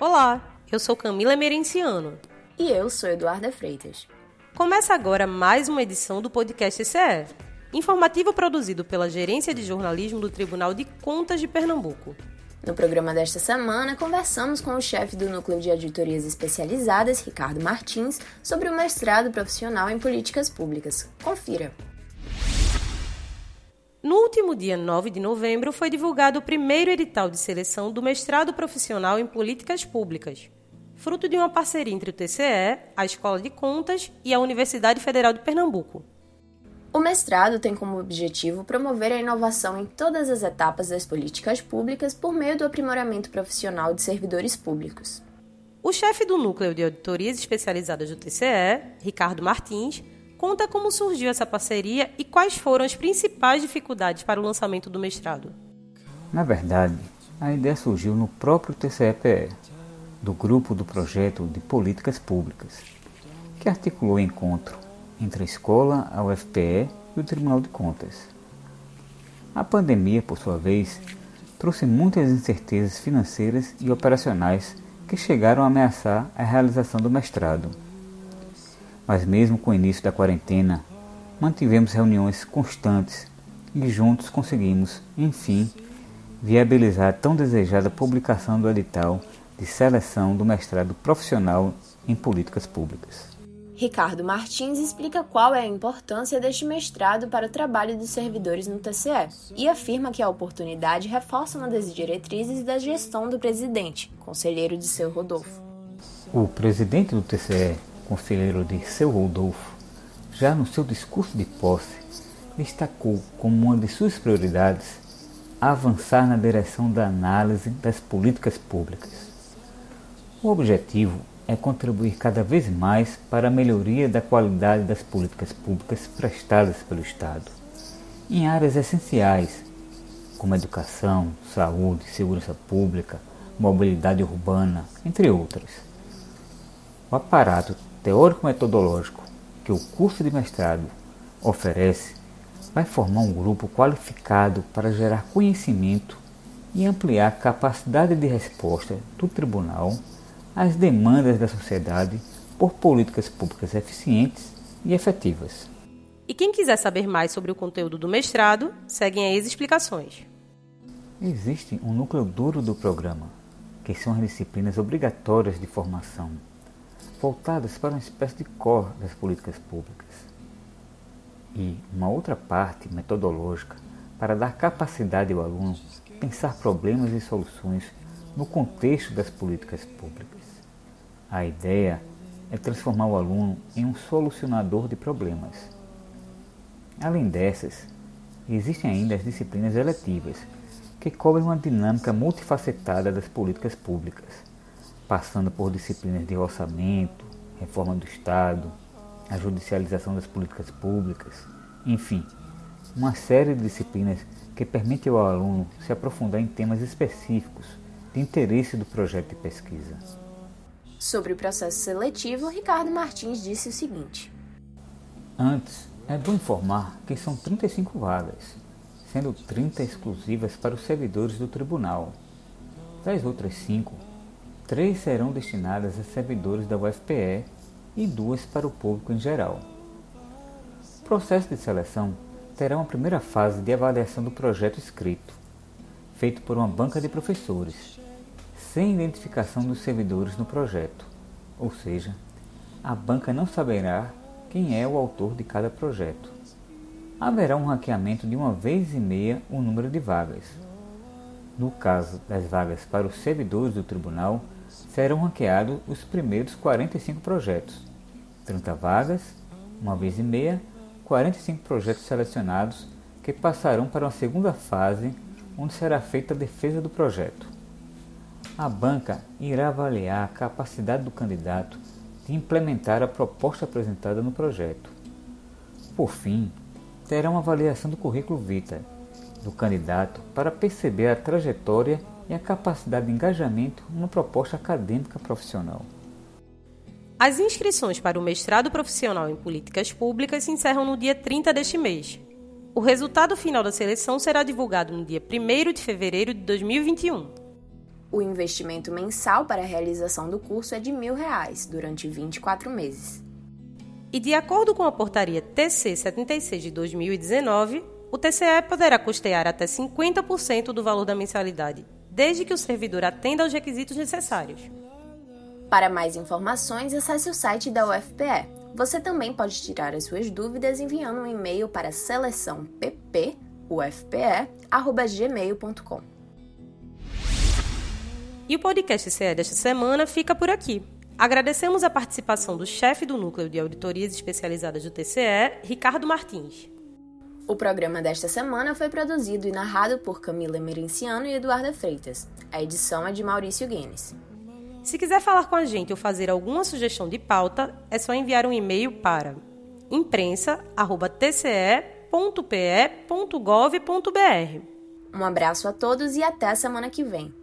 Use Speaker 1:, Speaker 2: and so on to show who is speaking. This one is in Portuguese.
Speaker 1: Olá, eu sou Camila Merenciano.
Speaker 2: E eu sou Eduarda Freitas.
Speaker 1: Começa agora mais uma edição do podcast CE, informativo produzido pela Gerência de Jornalismo do Tribunal de Contas de Pernambuco.
Speaker 2: No programa desta semana, conversamos com o chefe do Núcleo de Auditorias Especializadas, Ricardo Martins, sobre o mestrado profissional em políticas públicas. Confira!
Speaker 1: No último dia 9 de novembro, foi divulgado o primeiro edital de seleção do mestrado profissional em políticas públicas, fruto de uma parceria entre o TCE, a Escola de Contas e a Universidade Federal de Pernambuco.
Speaker 2: O mestrado tem como objetivo promover a inovação em todas as etapas das políticas públicas por meio do aprimoramento profissional de servidores públicos.
Speaker 1: O chefe do Núcleo de Auditorias Especializadas do TCE, Ricardo Martins, conta como surgiu essa parceria e quais foram as principais dificuldades para o lançamento do mestrado.
Speaker 3: Na verdade, a ideia surgiu no próprio TCEPE, do grupo do projeto de políticas públicas, que articulou o encontro entre a escola, a UFPE e o Tribunal de Contas. A pandemia, por sua vez, trouxe muitas incertezas financeiras e operacionais que chegaram a ameaçar a realização do mestrado. Mas mesmo com o início da quarentena, mantivemos reuniões constantes e juntos conseguimos, enfim, viabilizar a tão desejada publicação do edital de seleção do mestrado profissional em políticas públicas.
Speaker 2: Ricardo Martins explica qual é a importância deste mestrado para o trabalho dos servidores no TCE e afirma que a oportunidade reforça uma das diretrizes da gestão do presidente, conselheiro de seu Rodolfo.
Speaker 3: O presidente do TCE, conselheiro de seu Rodolfo, já no seu discurso de posse, destacou como uma de suas prioridades avançar na direção da análise das políticas públicas. O objetivo é contribuir cada vez mais para a melhoria da qualidade das políticas públicas prestadas pelo Estado, em áreas essenciais como educação, saúde, segurança pública, mobilidade urbana, entre outras. O aparato teórico-metodológico que o curso de mestrado oferece vai formar um grupo qualificado para gerar conhecimento e ampliar a capacidade de resposta do tribunal às demandas da sociedade por políticas públicas eficientes e efetivas.
Speaker 1: E quem quiser saber mais sobre o conteúdo do mestrado, seguem as explicações.
Speaker 3: Existe um núcleo duro do programa, que são as disciplinas obrigatórias de formação voltadas para uma espécie de core das políticas públicas. E uma outra parte metodológica para dar capacidade ao aluno pensar problemas e soluções no contexto das políticas públicas. A ideia é transformar o aluno em um solucionador de problemas. Além dessas, existem ainda as disciplinas eletivas, que cobrem uma dinâmica multifacetada das políticas públicas passando por disciplinas de orçamento, reforma do Estado, a judicialização das políticas públicas, enfim, uma série de disciplinas que permitem ao aluno se aprofundar em temas específicos de interesse do projeto de pesquisa.
Speaker 2: Sobre o processo seletivo, Ricardo Martins disse o seguinte:
Speaker 3: Antes, é bom informar que são 35 vagas, sendo 30 exclusivas para os servidores do tribunal. Das outras cinco, Três serão destinadas a servidores da UFPE e duas para o público em geral. O processo de seleção terá uma primeira fase de avaliação do projeto escrito, feito por uma banca de professores, sem identificação dos servidores no projeto, ou seja, a banca não saberá quem é o autor de cada projeto. Haverá um ranqueamento de uma vez e meia o número de vagas. No caso das vagas para os servidores do tribunal, serão ranqueados os primeiros 45 projetos, 30 vagas, uma vez e meia, 45 projetos selecionados que passarão para uma segunda fase, onde será feita a defesa do projeto. A banca irá avaliar a capacidade do candidato de implementar a proposta apresentada no projeto. Por fim, terá uma avaliação do currículo vitae do candidato para perceber a trajetória e a capacidade de engajamento numa proposta acadêmica profissional.
Speaker 1: As inscrições para o mestrado profissional em políticas públicas se encerram no dia 30 deste mês. O resultado final da seleção será divulgado no dia 1 de fevereiro de 2021.
Speaker 2: O investimento mensal para a realização do curso é de R$ 1.000 durante 24 meses.
Speaker 1: E de acordo com a portaria TC 76 de 2019, o TCE poderá custear até 50% do valor da mensalidade, desde que o servidor atenda aos requisitos necessários.
Speaker 2: Para mais informações, acesse o site da UFPE. Você também pode tirar as suas dúvidas enviando um e-mail para seleçãoppufpe.gmail.com.
Speaker 1: E o podcast CE desta semana fica por aqui. Agradecemos a participação do chefe do Núcleo de Auditorias Especializadas do TCE, Ricardo Martins.
Speaker 2: O programa desta semana foi produzido e narrado por Camila Emerenciano e Eduarda Freitas. A edição é de Maurício Guenes.
Speaker 1: Se quiser falar com a gente ou fazer alguma sugestão de pauta, é só enviar um e-mail para imprensa.tce.pe.gov.br.
Speaker 2: Um abraço a todos e até a semana que vem.